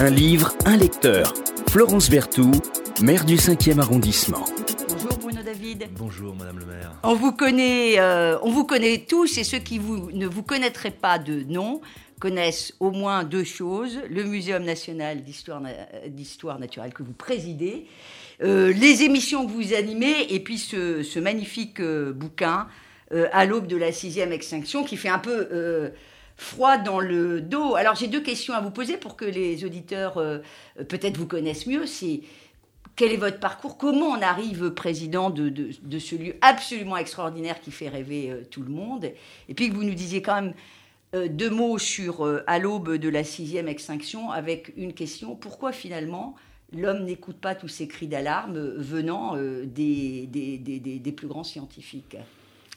Un livre, un lecteur. Florence Berthoud, maire du 5e arrondissement. Bonjour Bruno David. Bonjour Madame le maire. On vous connaît, euh, on vous connaît tous et ceux qui vous, ne vous connaîtraient pas de nom connaissent au moins deux choses le Muséum national d'histoire, d'histoire naturelle que vous présidez, euh, les émissions que vous animez et puis ce, magnifique euh, bouquin à l'aube de la sixième extinction qui fait un peu froid dans le dos. Alors j'ai deux questions à vous poser pour que les auditeurs euh, peut-être vous connaissent mieux. C'est quel est votre parcours? Comment on arrive président de, de, ce lieu absolument extraordinaire qui fait rêver euh, tout le monde? Et puis que vous nous disiez quand même euh, deux mots sur à l'aube de la sixième extinction avec une question pourquoi finalement l'homme n'écoute pas tous ces cris d'alarme venant des, des, des plus grands scientifiques?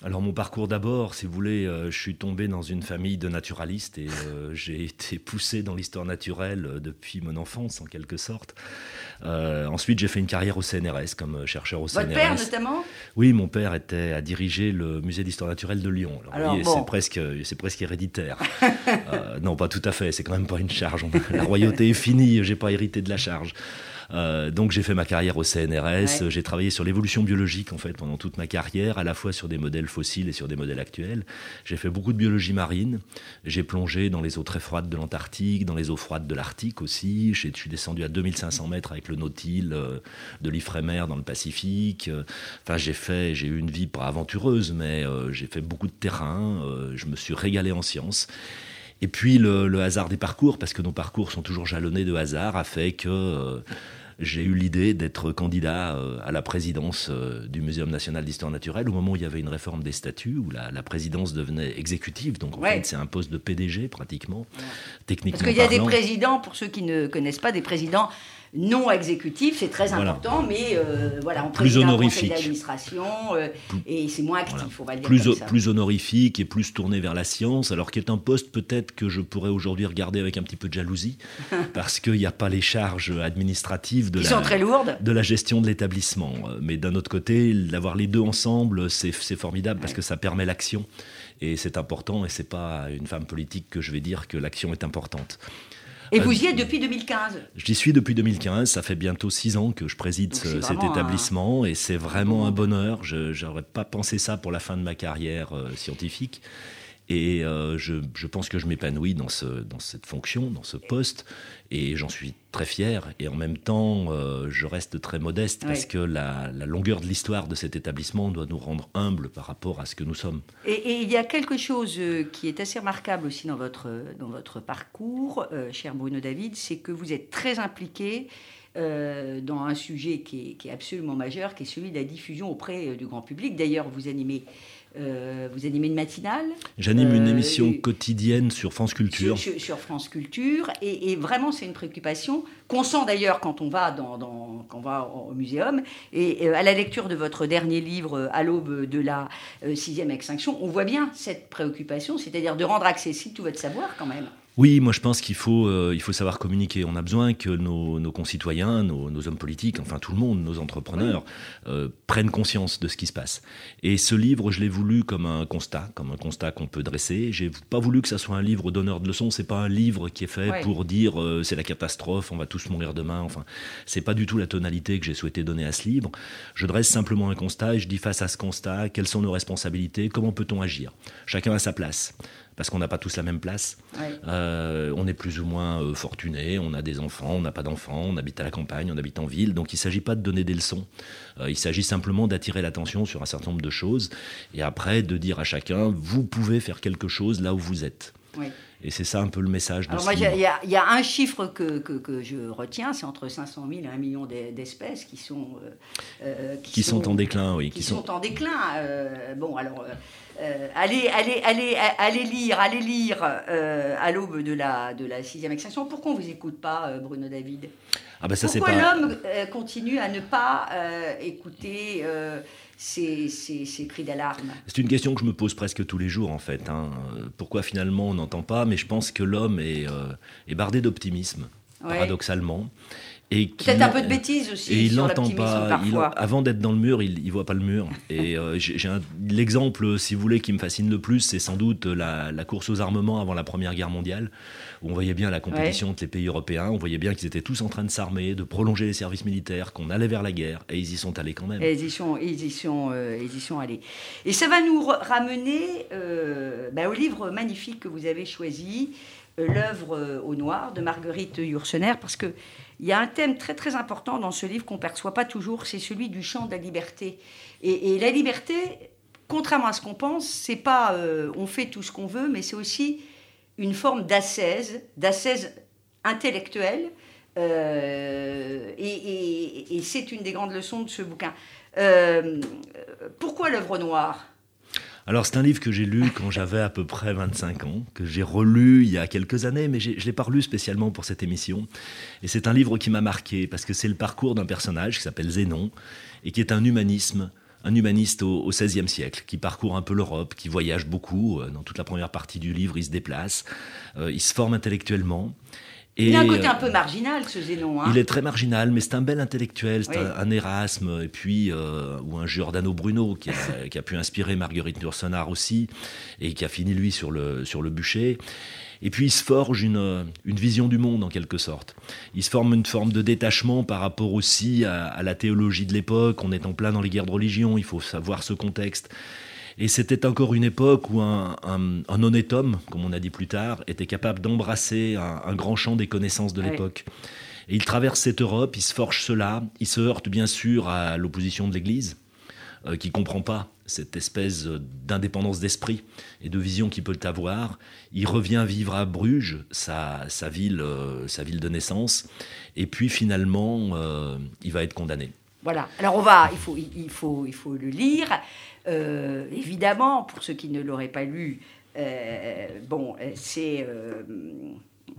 Alors mon parcours d'abord, si vous voulez, euh, je suis tombé dans une famille de naturalistes et euh, j'ai été poussé dans l'histoire naturelle euh, depuis mon enfance en quelque sorte. ensuite j'ai fait une carrière au CNRS comme chercheur au CNRS. Votre père notamment? Oui, mon père était à diriger le musée d'histoire naturelle de Lyon. Alors, c'est presque, c'est presque héréditaire. non, pas tout à fait. C'est quand même pas une charge. La royauté est finie. J'ai pas hérité de la charge. Euh, donc j'ai fait ma carrière au CNRS, j'ai travaillé sur l'évolution biologique en fait pendant toute ma carrière, à la fois sur des modèles fossiles et sur des modèles actuels. J'ai fait beaucoup de biologie marine, j'ai plongé dans les eaux très froides de l'Antarctique, dans les eaux froides de l'Arctique aussi. Je suis descendu à 2500 mètres avec le Nautil euh, de l'Ifremer dans le Pacifique. Enfin j'ai fait, j'ai eu une vie pas aventureuse, mais euh, j'ai fait beaucoup de terrain. je me suis régalé en sciences. Et puis le, hasard des parcours, parce que nos parcours sont toujours jalonnés de hasard, a fait que j'ai eu l'idée d'être candidat euh, à la présidence euh, du Muséum national d'histoire naturelle au moment où il y avait une réforme des statuts, où la, présidence devenait exécutive. Donc en fait, c'est un poste de PDG pratiquement, techniquement. Parce qu'il y a des présidents, pour ceux qui ne connaissent pas, des présidents non exécutif, c'est très important, mais euh, voilà, on plus honorifique. d'administration euh, et c'est moins actif, on va dire plus, plus honorifique et plus tourné vers la science, alors qu'il est un poste peut-être que je pourrais aujourd'hui regarder avec un petit peu de jalousie, parce qu'il n'y a pas les charges administratives de, la, sont très lourdes. de la gestion de l'établissement. Mais d'un autre côté, d'avoir les deux ensemble, c'est formidable parce que ça permet l'action. Et c'est important, et c'est pas une femme politique que je vais dire que l'action est importante. Et vous y êtes depuis 2015 J'y suis depuis 2015. Ça fait bientôt six ans que je préside cet établissement et c'est vraiment un bonheur. Je n'aurais pas pensé ça pour la fin de ma carrière euh, scientifique. Et euh, je, pense que je m'épanouis dans, ce, dans cette fonction, dans ce poste, et j'en suis très fier. Et en même temps, euh, je reste très modeste parce que la, longueur de l'histoire de cet établissement doit nous rendre humbles par rapport à ce que nous sommes. Et, il y a quelque chose euh, qui est assez remarquable aussi dans votre, dans votre parcours, cher Bruno David, c'est que vous êtes très impliqué. dans un sujet qui est, qui est, absolument majeur, qui est celui de la diffusion auprès du grand public. D'ailleurs, vous animez euh, vous animez une matinale J'anime une euh, émission quotidienne sur France Culture. Sur, France Culture. Et, vraiment, c'est une préoccupation qu'on sent d'ailleurs quand on va, dans, quand on va au muséum. Et euh, à la lecture de votre dernier livre, À l'aube de la sixième extinction, on voit bien cette préoccupation, c'est-à-dire de rendre accessible tout votre savoir quand même. Oui, moi je pense qu'il faut, euh, il faut savoir communiquer. On a besoin que nos, concitoyens, nos, hommes politiques, enfin tout le monde, nos entrepreneurs, euh, prennent conscience de ce qui se passe. Et ce livre, je l'ai voulu comme un constat, comme un constat qu'on peut dresser. J'ai pas voulu que ça soit un livre d'honneur de leçons. C'est pas un livre qui est fait pour dire euh, c'est la catastrophe, on va tous mourir demain. Enfin, c'est pas du tout la tonalité que j'ai souhaité donner à ce livre. Je dresse simplement un constat et je dis face à ce constat, quelles sont nos responsabilités, comment peut-on agir? Chacun a sa place parce qu'on n'a pas tous la même place. Euh, on est plus ou moins euh, fortuné, on a des enfants, on n'a pas d'enfants, on habite à la campagne, on habite en ville. Donc il ne s'agit pas de donner des leçons. Euh, il s'agit simplement d'attirer l'attention sur un certain nombre de choses et après de dire à chacun, vous pouvez faire quelque chose là où vous êtes. Et c'est ça un peu le message de Alors moi, il y, a un chiffre que, que, je retiens, c'est entre 500 000 et 1 million d'espèces qui sont... qui, sont, en déclin, oui. Qui, sont... en déclin. bon, alors, euh, allez, allez, allez, allez lire, allez lire euh, à l'aube de la, de la sixième extinction. Pourquoi on ne vous écoute pas, euh, Bruno David? Ah bah ça, Pourquoi l'homme continue à ne pas écouter ces, ces, cris d'alarme C'est une question que je me pose presque tous les jours, en fait. Hein. Pourquoi finalement on n'entend pas? Mais je pense que l'homme est, est bardé d'optimisme. paradoxalement. Peut-être un peu de bêtises aussi. Et il n'entend pas. avant d'être dans le mur, il, ne voit pas le mur. Et euh, j'ai l'exemple, si vous voulez, qui me fascine le plus, c'est sans doute la, course aux armements avant la Première Guerre mondiale, où on voyait bien la compétition entre les pays européens. On voyait bien qu'ils étaient tous en train de s'armer, de prolonger les services militaires, qu'on allait vers la guerre, et ils y sont allés quand même. Et ils y sont, ils y sont, euh, ils y sont allés. Et ça va nous ramener euh, bah, au livre magnifique que vous avez choisi, l'œuvre au noir de Marguerite Yourcener, parce que il y a un thème très très important dans ce livre qu'on ne perçoit pas toujours, c'est celui du champ de la liberté. Et, la liberté, contrairement à ce qu'on pense, c'est pas euh, on fait tout ce qu'on veut, mais c'est aussi une forme d'assaise, d'assaise intellectuelle. Euh, et, c'est une des grandes leçons de ce bouquin. Euh, pourquoi l'œuvre noire? Alors c'est un livre que j'ai lu quand j'avais à peu près 25 ans, que j'ai relu il y a quelques années, mais je ne l'ai pas relu spécialement pour cette émission. Et c'est un livre qui m'a marqué, parce que c'est le parcours d'un personnage qui s'appelle Zénon, et qui est un humanisme un humaniste au XVIe siècle, qui parcourt un peu l'Europe, qui voyage beaucoup. Euh, dans toute la première partie du livre, il se déplace, euh, il se forme intellectuellement il a un côté un peu marginal, ce Zénon. Hein. Il est très marginal, mais c'est un bel intellectuel, c'est un, Erasme, et puis, euh, ou un Giordano Bruno, qui a, pu inspirer Marguerite Yourcenar aussi, et qui a fini, lui, sur le, sur le bûcher. Et puis il se forge une, une, vision du monde en quelque sorte. Il se forme une forme de détachement par rapport aussi à, à la théologie de l'époque. On est en plein dans les guerres de religion, il faut savoir ce contexte. Et c'était encore une époque où un, honnête homme, comme on a dit plus tard, était capable d'embrasser un, grand champ des connaissances de l'époque. Et il traverse cette Europe, il se forge cela, il se heurte bien sûr à l'opposition de l'Église, euh, qui ne comprend pas cette espèce d'indépendance d'esprit et de vision qu'il peut avoir. Il revient vivre à Bruges, sa, ville, euh, sa ville de naissance, et puis finalement, euh, il va être condamné. Voilà. Alors on va, il faut, il faut, il faut le lire. Euh, évidemment, pour ceux qui ne l'auraient pas lu, euh, bon, c'est.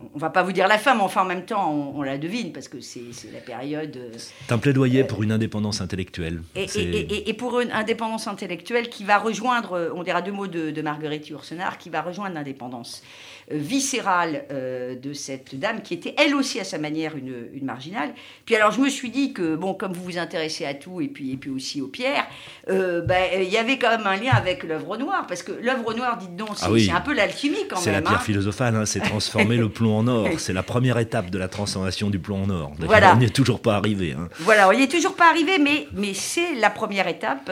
Euh, on va pas vous dire la fin, mais enfin en même temps, on, la devine parce que c'est la période. C'est un plaidoyer pour une indépendance intellectuelle. Et, pour une indépendance intellectuelle qui va rejoindre, on dira deux mots de, de Marguerite Yourcenar, qui va rejoindre l'indépendance. Euh, viscérale euh, de cette dame, qui était elle aussi à sa manière une, une, marginale. Puis alors je me suis dit que, bon, comme vous vous intéressez à tout, et puis, et puis aussi aux pierres, euh, ben, il y avait quand même un lien avec l'œuvre noire, parce que l'œuvre noire, dites donc, c'est ah un peu l'alchimie quand même. C'est la pierre hein. philosophale, hein, c'est transformer le plomb en or. C'est la première étape de la transformation du plomb en or. Voilà. On n'y est toujours pas arrivé. Hein. Voilà, on n'y est toujours pas arrivé, mais, mais c'est la première étape,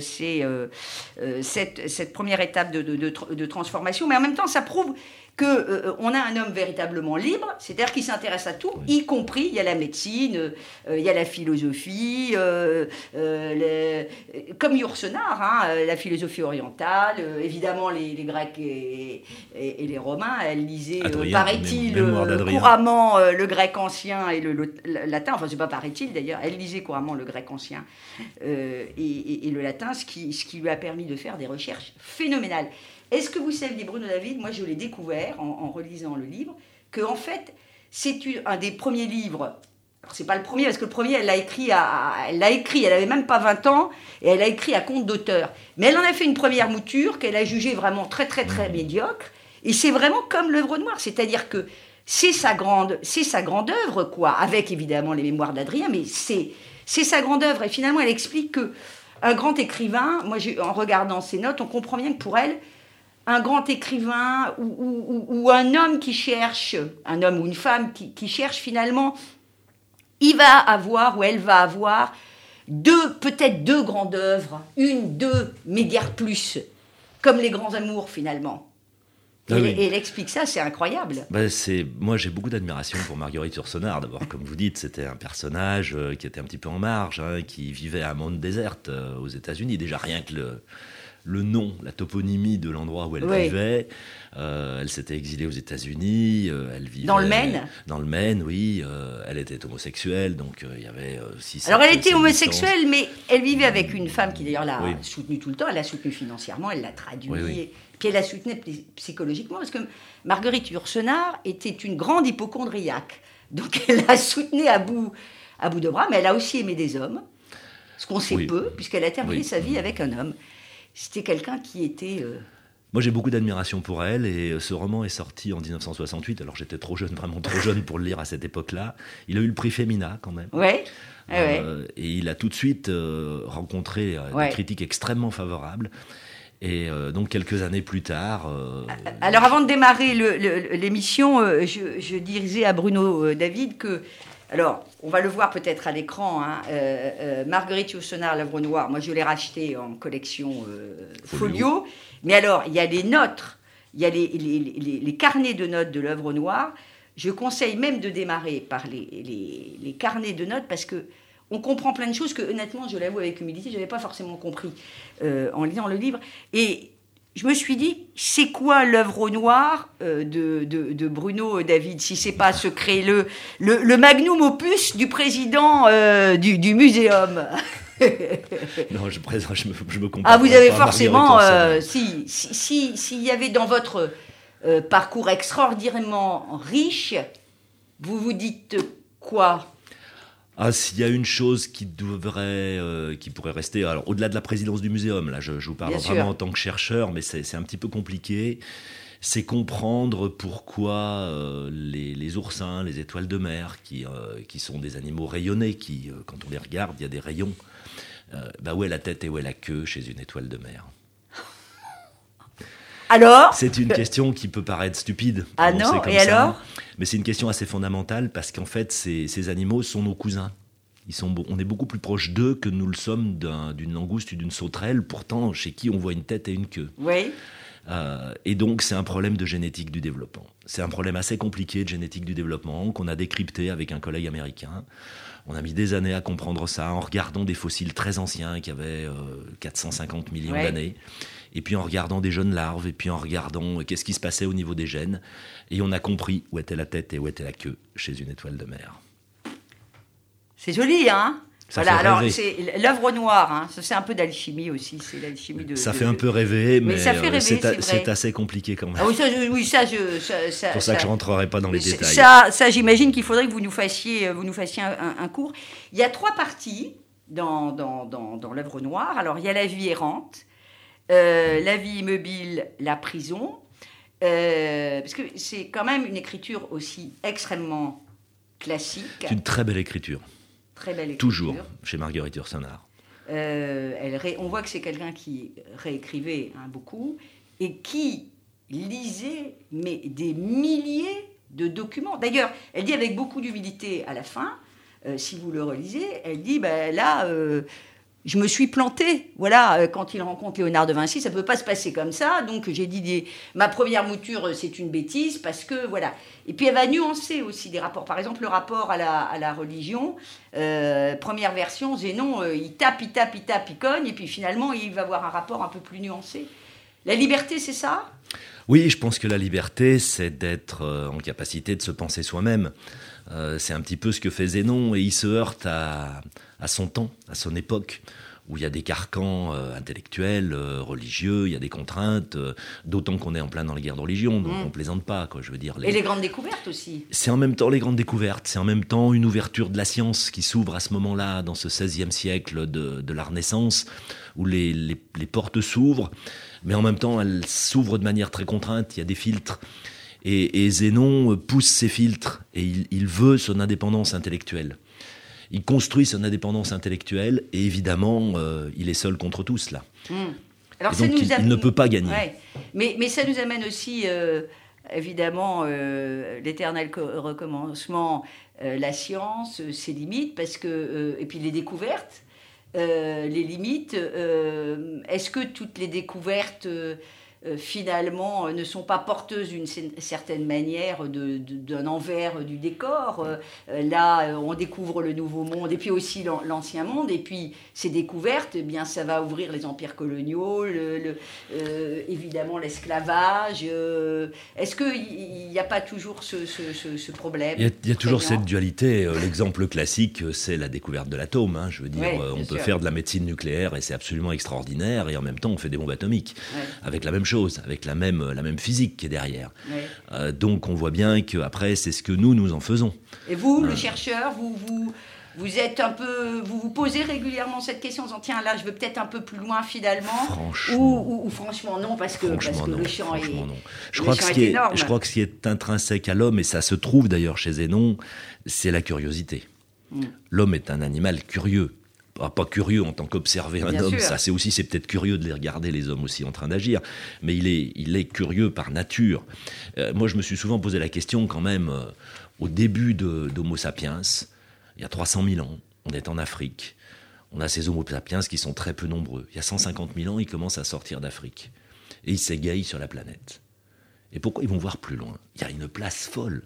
c'est cette, cette, première étape de, de, de transformation, mais en même temps, ça prouve qu'on euh, on a un homme véritablement libre, c'est-à-dire qui s'intéresse à tout, y compris, il y a la médecine, euh, il y a la philosophie, euh, comme Yourcenar, hein, la philosophie orientale, évidemment les, Grecs et, les Romains, elle lisait, paraît-il, couramment le grec ancien et le, latin, enfin c'est pas paraît-il d'ailleurs, elle lisait couramment le grec ancien et, et, le latin, ce qui, ce qui lui a permis de faire des recherches phénoménales. Est-ce que vous saviez, Bruno David, moi je l'ai découvert en, relisant le livre, que en fait c'est un des premiers livres. C'est pas le premier parce que le premier elle l'a écrit, elle l'a écrit, elle avait même pas 20 ans et elle a écrit à compte d'auteur. Mais elle en a fait une première mouture qu'elle a jugée vraiment très très très médiocre. Et c'est vraiment comme l'œuvre noire, c'est-à-dire que c'est sa grande, c'est sa grande œuvre quoi, avec évidemment les mémoires d'Adrien, mais c'est c'est sa grande œuvre et finalement elle explique que un grand écrivain, moi en regardant ses notes, on comprend bien que pour elle un grand écrivain ou, un homme qui cherche, un homme ou une femme qui, cherche finalement, il va avoir ou elle va avoir deux, peut-être deux grandes œuvres, une, deux, mais guère plus, comme les grands amours finalement. Ah et, elle explique ça, c'est incroyable. Ben c'est, moi, j'ai beaucoup d'admiration pour Marguerite Yourcenar. D'abord, comme vous dites, c'était un personnage euh, qui était un petit peu en marge, hein, qui vivait à monde déserte euh, aux États-Unis. Déjà, rien que le, le nom, la toponymie de l'endroit où elle vivait. Euh, elle s'était exilée aux États-Unis. Euh, elle vivait dans le Maine. Dans le Maine, oui. Euh, elle était homosexuelle, donc il y avait aussi. Alors elle était homosexuelle, mais elle vivait avec une femme qui d'ailleurs l'a soutenue tout le temps. Elle l'a soutenue financièrement, elle l'a traduit. Puis elle la soutenait psychologiquement parce que Marguerite Yourcenar était une grande hypochondriaque. Donc elle la soutenait à bout, à bout de bras, mais elle a aussi aimé des hommes. Ce qu'on sait peu, puisqu'elle a terminé sa vie avec un homme c'était quelqu'un qui était. Euh, Moi, j'ai beaucoup d'admiration pour elle et ce roman est sorti en 1968. Alors, j'étais trop jeune, vraiment trop jeune pour le lire à cette époque-là. Il a eu le prix Femina quand même. Ouais. Euh, et il a tout de suite euh, rencontré euh, des critiques extrêmement favorables. Et donc quelques années plus tard. Alors avant de démarrer l'émission, je, je, disais à Bruno David que alors, on va le voir peut-être à l'écran. Hein, Marguerite Yourcenar, l'œuvre noire, moi je l'ai racheté en collection folio. Mais alors, il y a les notes, il y a les, les carnets de notes de l'œuvre noire. Je conseille même de démarrer par les, carnets de notes parce que on comprend plein de choses que, honnêtement, je l'avoue avec humilité, je n'avais pas forcément compris euh, en lisant le livre. Et je me suis dit, c'est quoi l'œuvre au noir euh, de, Bruno David, si c'est pas secret, le, le, magnum opus du président euh, du, du muséum? Non, je, je, me, je me Ah, vous avez forcément, si s'il si, y avait dans votre euh, parcours extraordinairement riche, vous vous dites quoi? Ah, s'il y a une chose qui devrait, euh, qui pourrait rester, alors au-delà de la présidence du muséum, là, je, vous parle vraiment en tant que chercheur, mais c'est un petit peu compliqué. C'est comprendre pourquoi euh, les, oursins, les étoiles de mer, qui, qui sont des animaux rayonnés, qui, quand on les regarde, il y a des rayons. bah où est la tête et où est la queue chez une étoile de mer? Alors C'est une question qui peut paraître stupide. Ah non, et alors Mais c'est une question assez fondamentale parce qu'en fait, ces, animaux sont nos cousins. Ils sont, on est beaucoup plus proche d'eux que nous le sommes d'une langouste ou d'une sauterelle, pourtant chez qui on voit une tête et une queue. Oui. Euh, et donc, c'est un problème de génétique du développement. C'est un problème assez compliqué de génétique du développement qu'on a décrypté avec un collègue américain. On a mis des années à comprendre ça en regardant des fossiles très anciens qui avaient 450 euh, millions d'années et puis en regardant des jeunes larves, et puis en regardant euh, qu'est-ce qui se passait au niveau des gènes. Et on a compris où était la tête et où était la queue chez une étoile de mer. C'est joli, hein? Ça voilà, alors c'est l'œuvre noire, hein. c'est un peu d'alchimie aussi, c'est l'alchimie de. Ça fait un peu rêver, mais, euh, c'est assez compliqué quand même. Ah oui, ça, oui, ça, je, ça, pour ça, que je rentrerai pas dans les détails. Ça, ça j'imagine qu'il faudrait que vous nous fassiez, vous nous fassiez un, cours. Il y a trois parties dans, dans, dans, dans l'œuvre noire. Alors il y a la vie errante, euh, la vie immobile, la prison, euh, parce que c'est quand même une écriture aussi extrêmement classique. C'est une très belle écriture. Très belle écriture. Toujours chez Marguerite Yourcenar. Euh, elle on voit que c'est quelqu'un qui réécrivait hein, beaucoup et qui lisait mais des milliers de documents. D'ailleurs, elle dit avec beaucoup d'humilité à la fin, si vous le relisez, elle dit ben là, je me suis plantée. Voilà, euh, quand il rencontre Léonard de Vinci, ça ne peut pas se passer comme ça. Donc j'ai dit, ma première mouture, euh, c'est une bêtise, parce que voilà. Et puis elle va nuancer aussi des rapports. Par exemple, le rapport à la, religion, euh, première version, Zénon, il tape, il tape, il tape, il cogne, et puis finalement, il va avoir un rapport un peu plus nuancé. La liberté, c'est ça? Oui, je pense que la liberté, c'est d'être en capacité de se penser soi-même. C'est un petit peu ce que fait Zénon, et il se heurte à à son temps, à son époque, où il y a des carcans euh, intellectuels, euh, religieux, il y a des contraintes, euh, d'autant qu'on est en plein dans les guerres de religion, donc mm. on plaisante pas, quoi, je veux dire. Et les grandes découvertes aussi. C'est en même temps les grandes découvertes, c'est en même temps une ouverture de la science qui s'ouvre à ce moment-là, dans ce 16e siècle de, la Renaissance, où les, les, portes s'ouvrent, mais en même temps elles s'ouvrent de manière très contrainte, il y a des filtres. Et, Zénon pousse ces filtres, et il, il veut son indépendance intellectuelle il construit son indépendance intellectuelle et évidemment, euh, il est seul contre tous là. Hmm. Alors, donc, il, ne peut pas gagner. Mais, mais, ça nous amène aussi, euh, évidemment, euh, l'éternel recommencement, la science, ses limites, parce que, et puis les découvertes, les limites. Est-ce que toutes les découvertes euh, finalement euh, ne sont pas porteuses d'une certaine manière d'un envers du décor. Euh, là, on découvre le nouveau monde et puis aussi l'ancien monde. Et puis ces découvertes, eh bien, ça va ouvrir les empires coloniaux, le, évidemment l'esclavage. Est-ce qu'il n'y a pas toujours ce, problème Il y a, toujours cette dualité. L'exemple classique, c'est la découverte de l'atome. Hein. Je veux dire, on peut faire de la médecine nucléaire et c'est absolument extraordinaire. Et en même temps, on fait des bombes atomiques avec la même chose, avec la même, la même physique qui est derrière. Euh, donc on voit bien qu'après, c'est ce que nous, nous en faisons. Et vous, le chercheur, vous, vous, Vous êtes un peu, vous vous posez régulièrement cette question en disant tiens là je veux peut-être un peu plus loin finalement. Franchement. Ou, franchement non parce que, parce que le champ est. Non. Je crois que ce qui est, je crois que ce qui est intrinsèque à l'homme et ça se trouve d'ailleurs chez Zénon, c'est la curiosité. Mm. L'homme est un animal curieux. Pas, curieux en tant qu'observer un homme, ça c'est aussi, c'est peut-être curieux de les regarder les hommes aussi en train d'agir, mais il est, il est curieux par nature. Euh, moi je me suis souvent posé la question quand même, euh, au début d'Homo sapiens, il y a 300 000 ans, on est en Afrique, on a ces Homo sapiens qui sont très peu nombreux. Il y a 150 000 ans, ils commencent à sortir d'Afrique, et ils s'égayent sur la planète. Et pourquoi ils vont voir plus loin? Il y a une place folle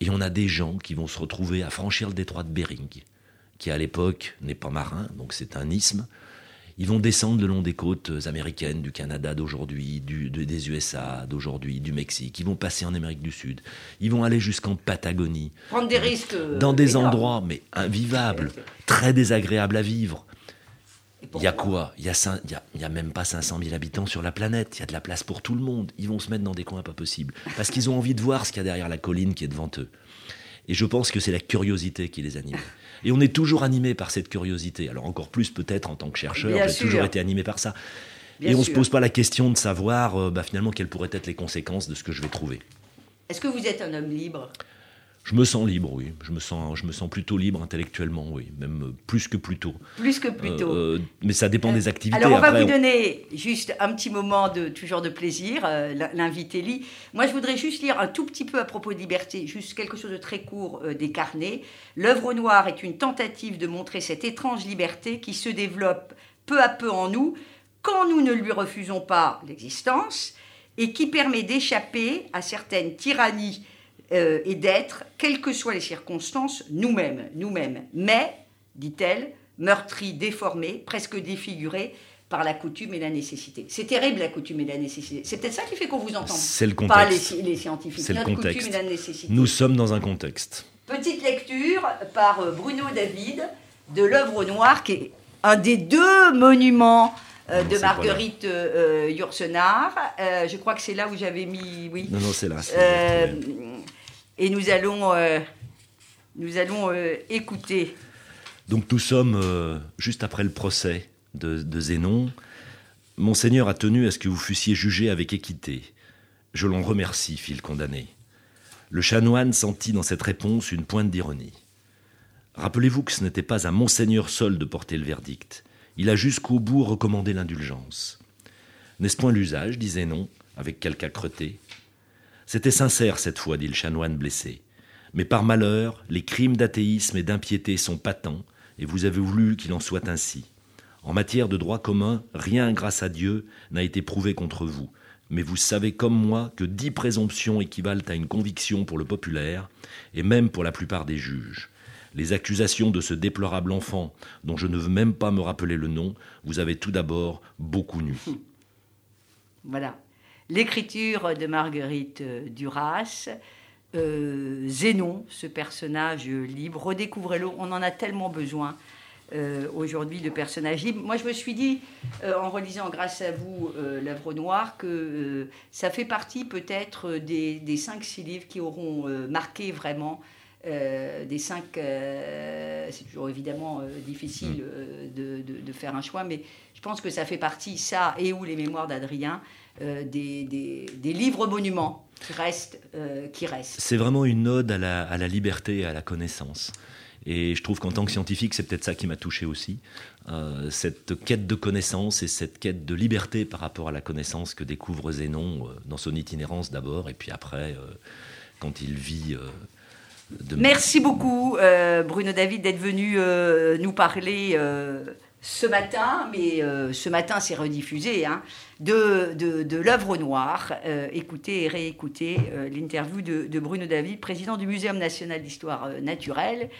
et on a des gens qui vont se retrouver à franchir le détroit de Bering, qui à l'époque n'est pas marin, donc c'est un isthme. Ils vont descendre le long des côtes américaines, du Canada d'aujourd'hui, des USA d'aujourd'hui, du Mexique. Ils vont passer en Amérique du Sud. Ils vont aller jusqu'en Patagonie. Prendre des risques. Dans des endroits, mais invivables, très désagréables à vivre. Il y a quoi? Il n'y a, même pas 500 000 habitants sur la planète. Il y a de la place pour tout le monde. Ils vont se mettre dans des coins pas possibles. Parce qu'ils ont envie de voir ce qu'il y a derrière la colline qui est devant eux. Et je pense que c'est la curiosité qui les anime. Et on est toujours animé par cette curiosité. Alors encore plus peut-être en tant que chercheur, j'ai toujours été animé par ça. et on ne se pose pas la question de savoir euh, bah, finalement quelles pourraient être les conséquences de ce que je vais trouver. Est-ce que vous êtes un homme libre? Je me sens libre, oui. Je me sens, je me sens plutôt libre intellectuellement, oui. Même euh, plus que plus tôt. Plus que plus tôt. Euh, mais ça dépend des activités. Alors, on va vous donner juste un petit moment de toujours de plaisir, euh, l'invité lit. Moi, je voudrais juste lire un tout petit peu à propos de liberté, juste quelque chose de très court des carnets. L'œuvre noire est une tentative de montrer cette étrange liberté qui se développe peu à peu en nous quand nous ne lui refusons pas l'existence et qui permet d'échapper à certaines tyrannies euh, et d'être, quelles que soient les circonstances, nous-mêmes, nous-mêmes. Mais, dit-elle, meurtri, déformé, presque défiguré par la coutume et la nécessité. C'est terrible la coutume et la nécessité. C'est peut-être ça qui fait qu'on vous entend. C'est le contexte. Pas les, scientifiques. C'est le contexte. Nous sommes dans un contexte. Petite lecture par euh, Bruno David de l'œuvre noire, qui est un des deux monuments euh, de Marguerite euh, Yourcenar. je crois que c'est là où j'avais mis. Oui. Non, non, c'est là. Et nous allons, euh, nous allons euh, écouter. Donc nous sommes euh, juste après le procès de, de, Zénon. Monseigneur a tenu à ce que vous fussiez jugé avec équité. Je l'en remercie, fit le condamné. Le chanoine sentit dans cette réponse une pointe d'ironie. Rappelez-vous que ce n'était pas à Monseigneur seul de porter le verdict. Il a jusqu'au bout recommandé l'indulgence. N'est-ce point l'usage dit Zénon, avec quelque âcreté c'était sincère cette fois, dit le chanoine blessé. Mais par malheur, les crimes d'athéisme et d'impiété sont patents, et vous avez voulu qu'il en soit ainsi. En matière de droit commun, rien, grâce à Dieu, n'a été prouvé contre vous. Mais vous savez comme moi que dix présomptions équivalent à une conviction pour le populaire, et même pour la plupart des juges. Les accusations de ce déplorable enfant, dont je ne veux même pas me rappeler le nom, vous avez tout d'abord beaucoup nu. Voilà l'écriture de Marguerite euh, Duras, euh, Zénon, ce personnage libre, redécouvrez-le, on en a tellement besoin. Euh, aujourd'hui de personnages libres. Moi, je me suis dit, en relisant grâce à vous l'œuvre noire, que ça fait partie peut-être des, des 5-6 livres qui auront marqué vraiment des cinq, c'est toujours évidemment difficile mm. de, de, faire un choix, mais je pense que ça fait partie, ça et ou les mémoires d'Adrien, euh, des, des, livres monuments qui restent. Euh, qui restent. C'est vraiment une ode à la, à la, liberté et à la connaissance. Et je trouve qu'en tant que scientifique, c'est peut-être ça qui m'a touché aussi. Euh, cette quête de connaissance et cette quête de liberté par rapport à la connaissance que découvre Zénon dans son itinérance d'abord, et puis après, quand il vit. De... Merci beaucoup, Bruno David, d'être venu nous parler ce matin, mais ce matin c'est rediffusé, hein, de, de, l'œuvre noire. Euh, écoutez et réécoutez euh, l'interview de, Bruno David, président du Muséum national d'histoire euh, naturelle,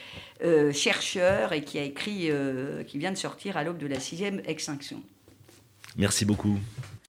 chercheur et qui a écrit, qui vient de sortir à l'aube de la sixième extinction. Merci beaucoup.